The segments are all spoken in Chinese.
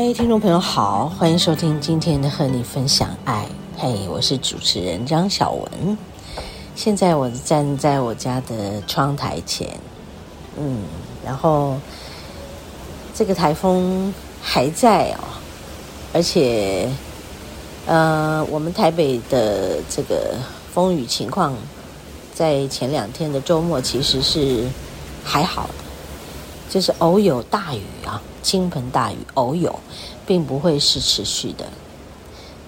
嗨，听众朋友好，欢迎收听今天的和你分享爱。嘿，我是主持人张小文。现在我站在我家的窗台前，嗯，然后这个台风还在哦，而且，呃，我们台北的这个风雨情况，在前两天的周末其实是还好的，就是偶有大雨啊。倾盆大雨偶有，并不会是持续的。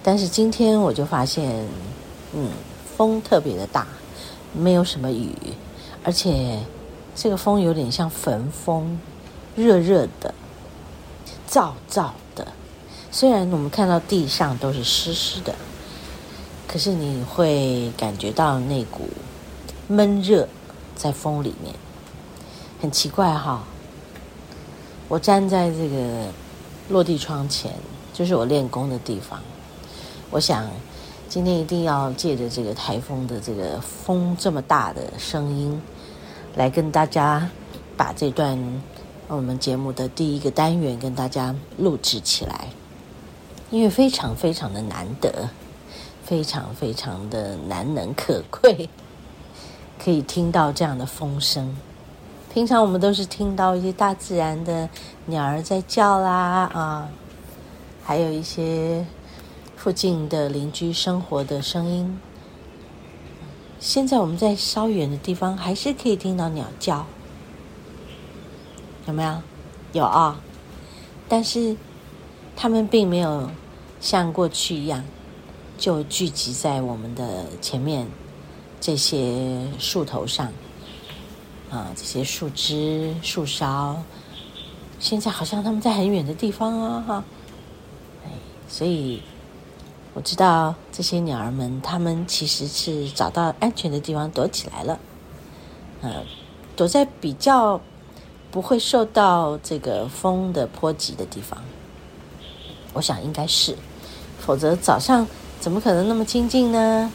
但是今天我就发现，嗯，风特别的大，没有什么雨，而且这个风有点像焚风，热热的，燥燥的。虽然我们看到地上都是湿湿的，可是你会感觉到那股闷热在风里面，很奇怪哈。我站在这个落地窗前，就是我练功的地方。我想今天一定要借着这个台风的这个风这么大的声音，来跟大家把这段我们节目的第一个单元跟大家录制起来，因为非常非常的难得，非常非常的难能可贵，可以听到这样的风声。平常我们都是听到一些大自然的鸟儿在叫啦啊，还有一些附近的邻居生活的声音。现在我们在稍远的地方还是可以听到鸟叫，有没有？有啊，但是它们并没有像过去一样就聚集在我们的前面这些树头上。啊，这些树枝、树梢，现在好像他们在很远的地方啊，哈，哎，所以我知道这些鸟儿们，它们其实是找到安全的地方躲起来了，嗯，躲在比较不会受到这个风的波及的地方，我想应该是，否则早上怎么可能那么清静呢？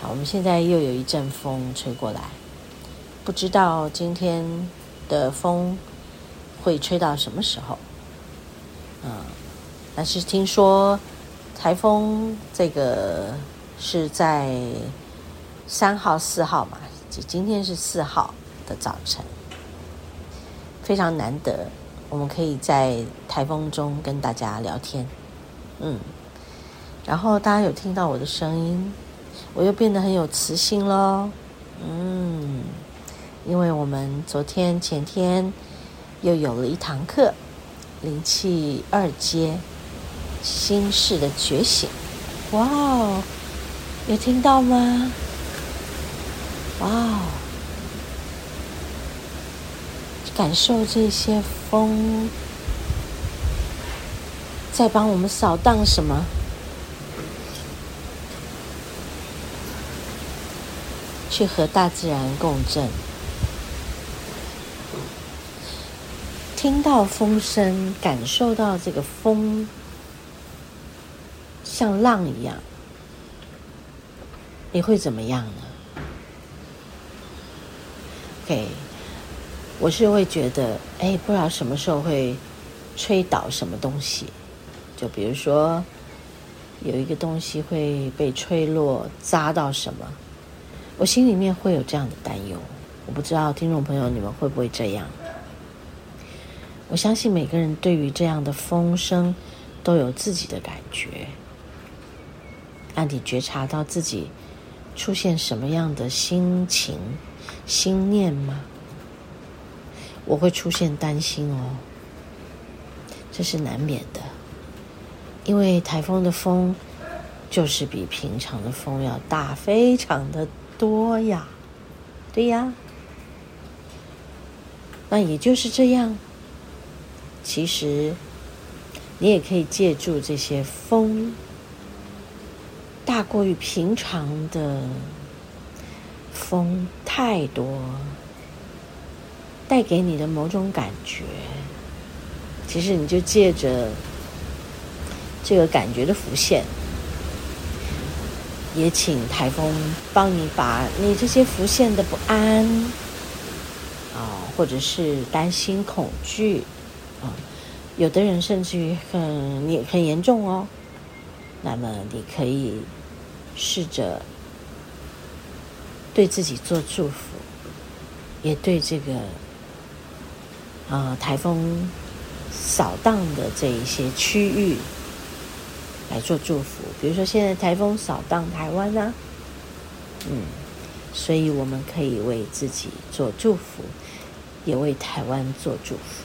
好，我们现在又有一阵风吹过来。不知道今天的风会吹到什么时候，嗯，但是听说台风这个是在三号、四号嘛，今天是四号的早晨，非常难得，我们可以在台风中跟大家聊天，嗯，然后大家有听到我的声音，我又变得很有磁性喽，嗯。因为我们昨天、前天又有了一堂课，灵气二阶心事的觉醒，哇哦，有听到吗？哇哦，感受这些风在帮我们扫荡什么？去和大自然共振。听到风声，感受到这个风像浪一样，你会怎么样呢？OK，我是会觉得，哎，不知道什么时候会吹倒什么东西，就比如说有一个东西会被吹落，砸到什么，我心里面会有这样的担忧。我不知道听众朋友你们会不会这样？我相信每个人对于这样的风声都有自己的感觉。那你觉察到自己出现什么样的心情、心念吗？我会出现担心哦，这是难免的，因为台风的风就是比平常的风要大，非常的多呀，对呀。那也就是这样，其实你也可以借助这些风大过于平常的风太多。带给你的某种感觉，其实你就借着这个感觉的浮现，也请台风帮你把你这些浮现的不安啊，或者是担心、恐惧有的人甚至于很你很严重哦，那么你可以试着对自己做祝福，也对这个。啊，台风扫荡的这一些区域来做祝福，比如说现在台风扫荡台湾呢，嗯，所以我们可以为自己做祝福，也为台湾做祝福，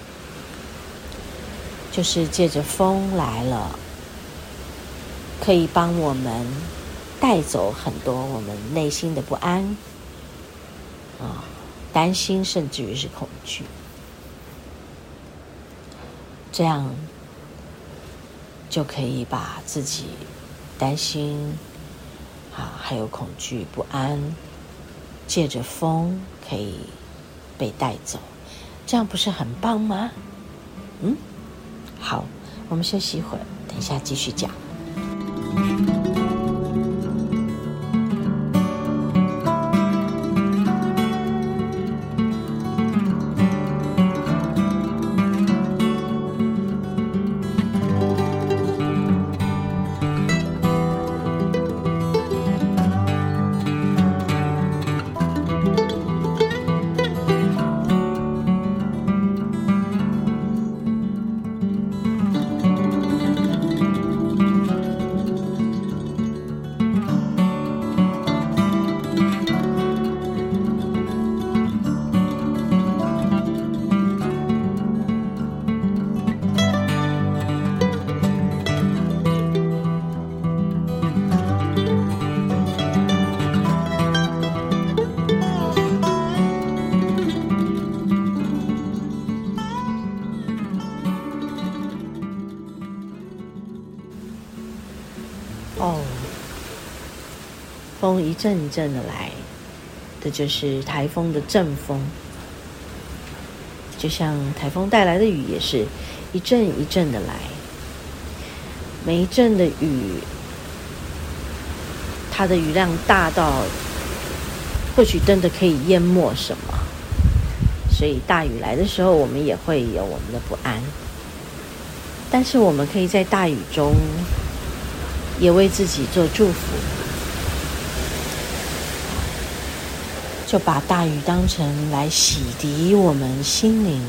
就是借着风来了，可以帮我们带走很多我们内心的不安啊、担心，甚至于是恐惧。这样就可以把自己担心啊，还有恐惧、不安，借着风可以被带走，这样不是很棒吗？嗯，好，我们休息一会儿，等一下继续讲。风一阵一阵的来，这就是台风的阵风。就像台风带来的雨，也是一阵一阵的来。每一阵的雨，它的雨量大到，或许真的可以淹没什么。所以大雨来的时候，我们也会有我们的不安。但是我们可以在大雨中，也为自己做祝福。就把大雨当成来洗涤我们心灵，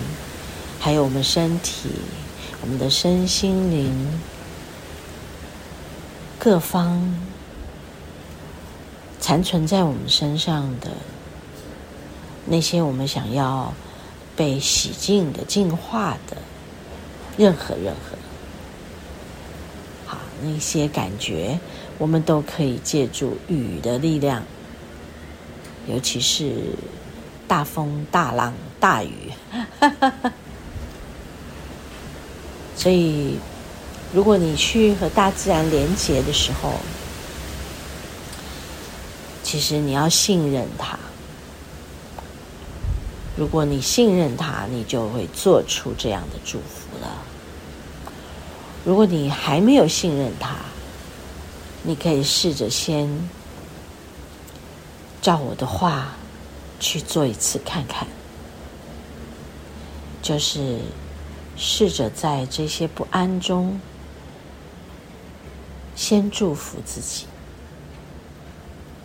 还有我们身体、我们的身心灵各方残存在我们身上的那些我们想要被洗净的、净化的任何任何，好，那些感觉，我们都可以借助雨的力量。尤其是大风、大浪、大雨，所以如果你去和大自然连接的时候，其实你要信任它。如果你信任它，你就会做出这样的祝福了。如果你还没有信任它，你可以试着先。照我的话去做一次看看，就是试着在这些不安中，先祝福自己，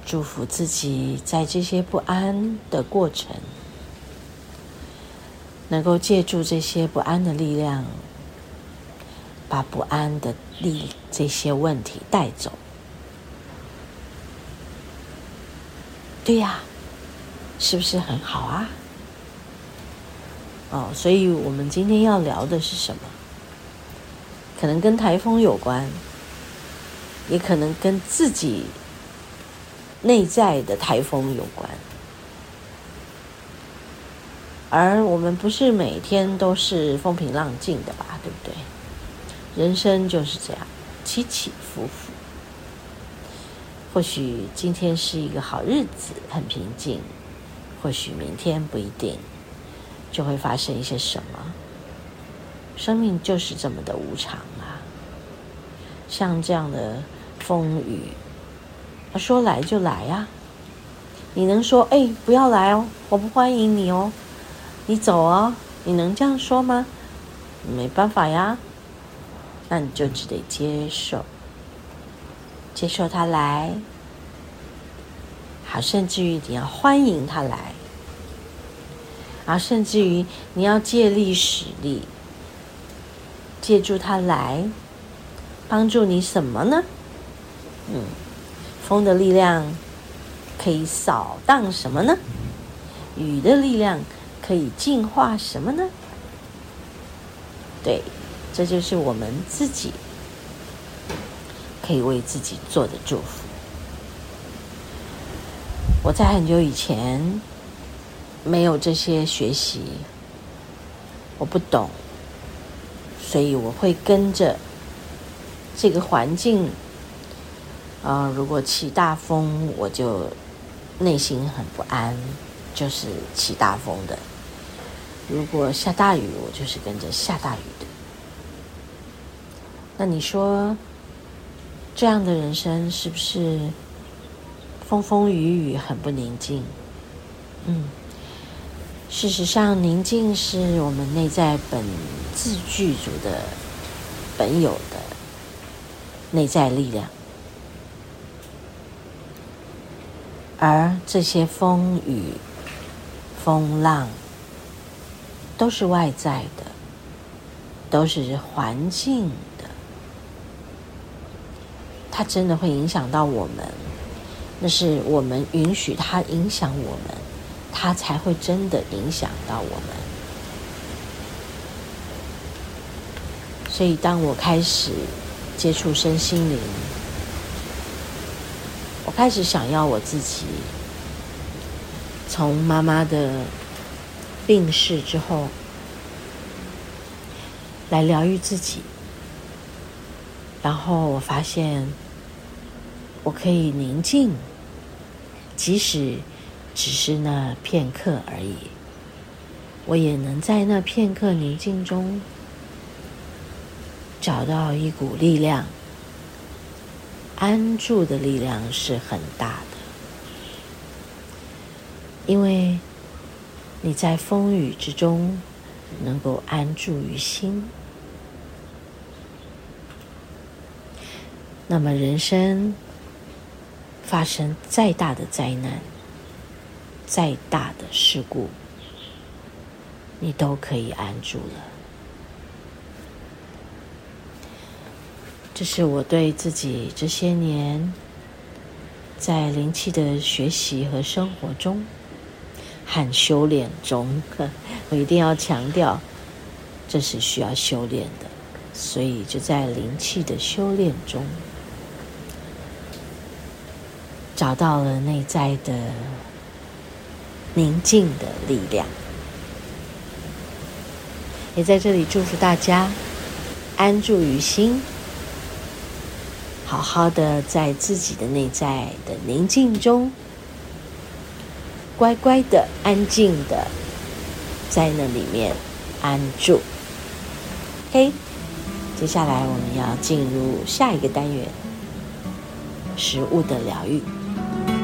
祝福自己在这些不安的过程，能够借助这些不安的力量，把不安的力这些问题带走。对呀，是不是很好啊？哦，所以我们今天要聊的是什么？可能跟台风有关，也可能跟自己内在的台风有关。而我们不是每天都是风平浪静的吧？对不对？人生就是这样，起起伏伏。或许今天是一个好日子，很平静；或许明天不一定，就会发生一些什么。生命就是这么的无常啊！像这样的风雨，说来就来呀。你能说哎，不要来哦，我不欢迎你哦，你走哦，你能这样说吗？没办法呀，那你就只得接受。接受他来，好，甚至于你要欢迎他来，啊，甚至于你要借力使力，借助他来帮助你什么呢？嗯，风的力量可以扫荡什么呢？雨的力量可以净化什么呢？对，这就是我们自己。可以为自己做的祝福。我在很久以前没有这些学习，我不懂，所以我会跟着这个环境。啊、如果起大风，我就内心很不安，就是起大风的；如果下大雨，我就是跟着下大雨的。那你说？这样的人生是不是风风雨雨很不宁静？嗯，事实上，宁静是我们内在本自具足的本有的内在力量，而这些风雨、风浪都是外在的，都是环境。它真的会影响到我们，那是我们允许它影响我们，它才会真的影响到我们。所以，当我开始接触身心灵，我开始想要我自己从妈妈的病逝之后来疗愈自己，然后我发现。我可以宁静，即使只是那片刻而已，我也能在那片刻宁静中找到一股力量。安住的力量是很大的，因为你在风雨之中能够安住于心，那么人生。发生再大的灾难，再大的事故，你都可以安住了。这是我对自己这些年在灵气的学习和生活中，和修炼中，我一定要强调，这是需要修炼的。所以就在灵气的修炼中。找到了内在的宁静的力量，也在这里祝福大家安住于心，好好的在自己的内在的宁静中，乖乖的、安静的在那里面安住。OK，接下来我们要进入下一个单元——食物的疗愈。Thank you.